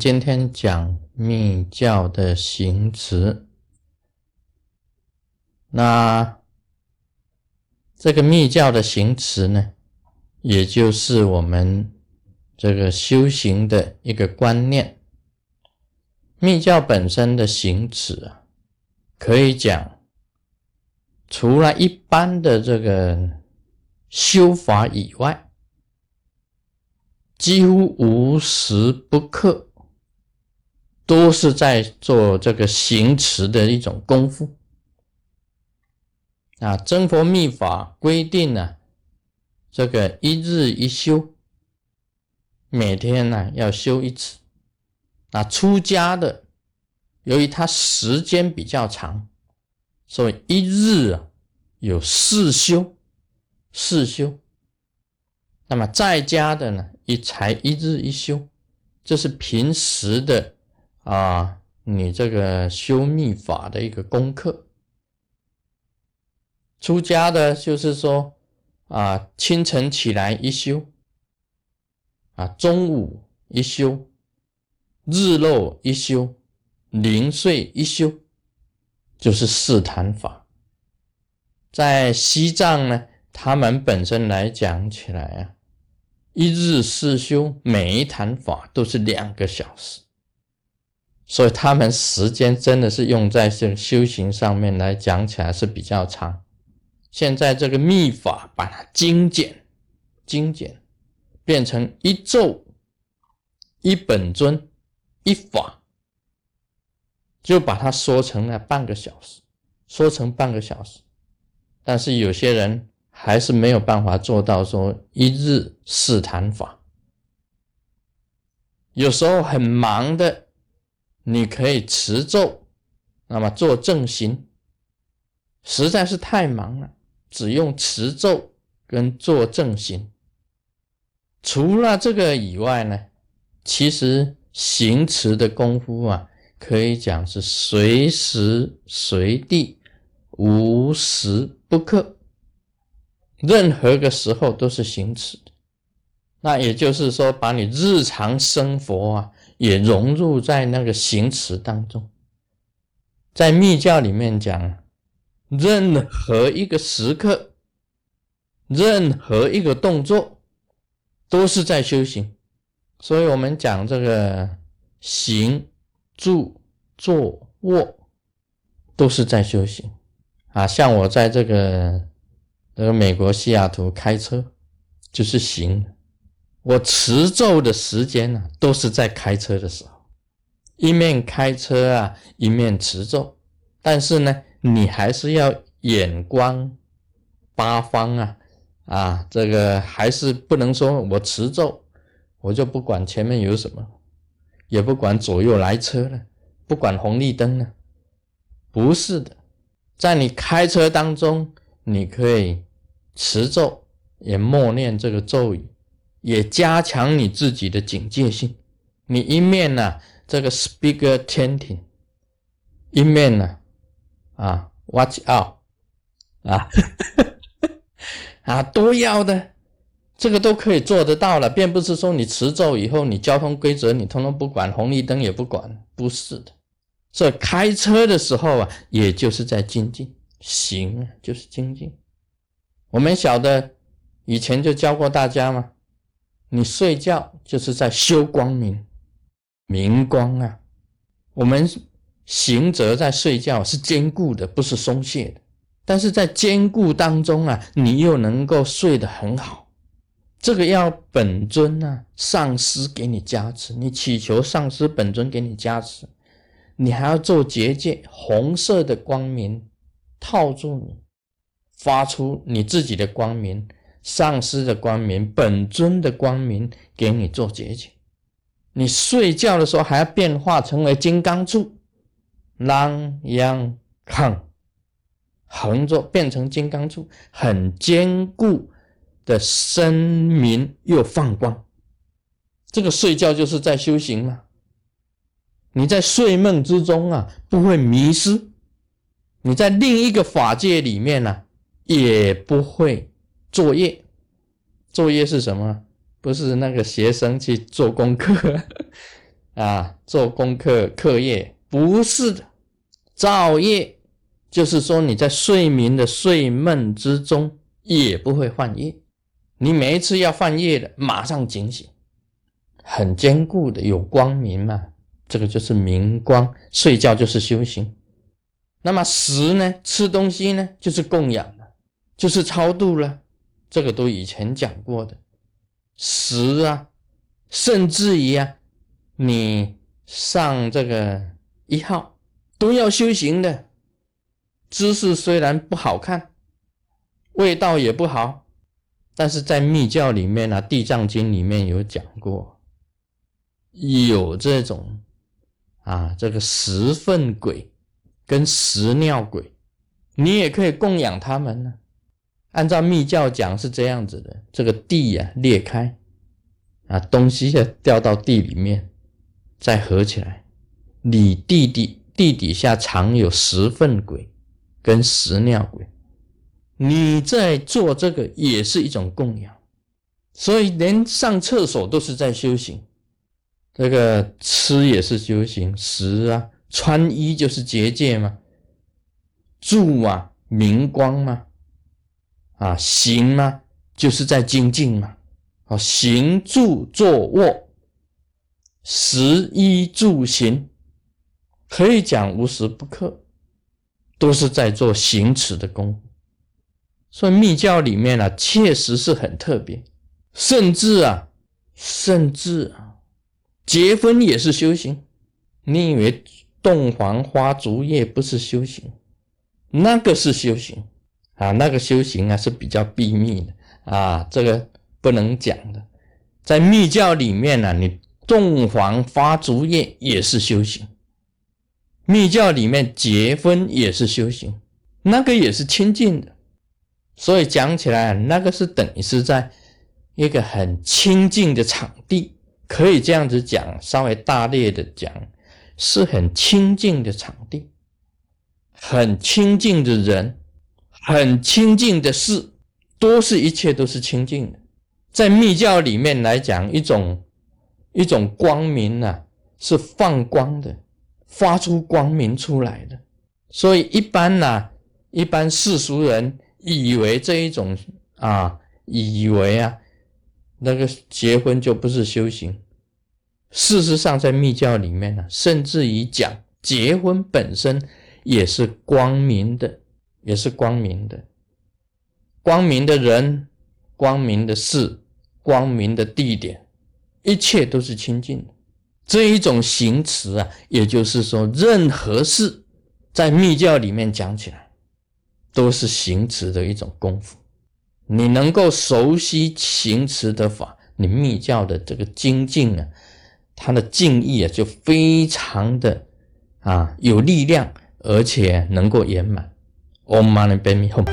今天讲密教的行持。那这个密教的行持呢，也就是我们这个修行的一个观念。密教本身的行持啊，可以讲，除了一般的这个修法以外。几乎无时不刻都是在做这个行持的一种功夫啊！真佛密法规定呢，这个一日一修，每天呢要修一次。那出家的，由于他时间比较长，所以一日啊有四修，四修。那么在家的呢？一才一日一修，这是平时的啊，你这个修密法的一个功课。出家的，就是说啊，清晨起来一修，啊，中午一修，日落一修，临睡一修，就是四坛法。在西藏呢，他们本身来讲起来啊。一日四修，每一坛法都是两个小时，所以他们时间真的是用在这修行上面来讲起来是比较长。现在这个密法把它精简、精简，变成一咒、一本尊、一法，就把它说成了半个小时，说成半个小时。但是有些人。还是没有办法做到说一日四坛法。有时候很忙的，你可以持咒，那么做正行。实在是太忙了，只用持咒跟做正行。除了这个以外呢，其实行持的功夫啊，可以讲是随时随地，无时不刻。任何个时候都是行持的，那也就是说，把你日常生活啊也融入在那个行持当中。在密教里面讲，任何一个时刻，任何一个动作，都是在修行。所以我们讲这个行、住、坐、卧，都是在修行啊。像我在这个。那个美国西雅图开车就是行，我持咒的时间呢，都是在开车的时候，一面开车啊，一面持咒。但是呢，你还是要眼观八方啊，啊，这个还是不能说我持咒，我就不管前面有什么，也不管左右来车了，不管红绿灯了，不是的，在你开车当中，你可以。持咒也默念这个咒语，也加强你自己的警戒性。你一面呢，这个 speaker chanting，一面呢，啊，watch out，啊，啊，都要的，这个都可以做得到了，并不是说你持咒以后，你交通规则你通通不管，红绿灯也不管，不是的。这开车的时候啊，也就是在精进，行啊，就是精进。我们晓得，以前就教过大家嘛，你睡觉就是在修光明，明光啊。我们行者在睡觉是坚固的，不是松懈的。但是在坚固当中啊，你又能够睡得很好。这个要本尊啊，上师给你加持，你祈求上师本尊给你加持，你还要做结界，红色的光明套住你。发出你自己的光明，上师的光明，本尊的光明，给你做结界。你睡觉的时候还要变化成为金刚柱，啷央康，横着变成金刚柱，很坚固的声明又放光。这个睡觉就是在修行嘛。你在睡梦之中啊，不会迷失。你在另一个法界里面呢。也不会作业，作业是什么？不是那个学生去做功课，啊做功课课业，不是的，造业。就是说你在睡眠的睡梦之中也不会犯业，你每一次要犯业的，马上警醒，很坚固的，有光明嘛，这个就是明光，睡觉就是修行。那么食呢，吃东西呢，就是供养了，就是超度了，这个都以前讲过的。食啊，甚至于啊，你上这个一号都要修行的。姿势虽然不好看，味道也不好，但是在密教里面呢，《地藏经》里面有讲过，有这种啊，这个食粪鬼跟食尿鬼，你也可以供养他们呢。按照密教讲是这样子的，这个地呀裂开，啊东西要掉到地里面，再合起来，你地底地底下藏有十粪鬼跟十尿鬼，你在做这个也是一种供养，所以连上厕所都是在修行，这个吃也是修行，食啊穿衣就是结界嘛，住啊明光嘛。啊，行嘛，就是在精进嘛。啊，行住坐卧，食衣住行，可以讲无时不刻都是在做行持的功。所以密教里面呢，确实是很特别，甚至啊，甚至啊，结婚也是修行。你以为洞房花烛夜不是修行？那个是修行。啊，那个修行啊是比较秘密的啊，这个不能讲的。在密教里面呢，你洞房花烛夜也是修行，密教里面结婚也是修行，那个也是清净的。所以讲起来，那个是等于是在一个很清净的场地，可以这样子讲，稍微大略的讲，是很清净的场地，很清净的人。很清净的事，都是一切都是清净的。在密教里面来讲，一种一种光明啊，是放光的，发出光明出来的。所以一般呢，一般世俗人以为这一种啊，以为啊，那个结婚就不是修行。事实上，在密教里面呢，甚至于讲结婚本身也是光明的。也是光明的，光明的人，光明的事，光明的地点，一切都是清净的。这一种行持啊，也就是说，任何事在密教里面讲起来，都是行持的一种功夫。你能够熟悉行持的法，你密教的这个精进啊，它的敬意啊，就非常的啊有力量，而且能够圆满。 엄마는 빼미 험.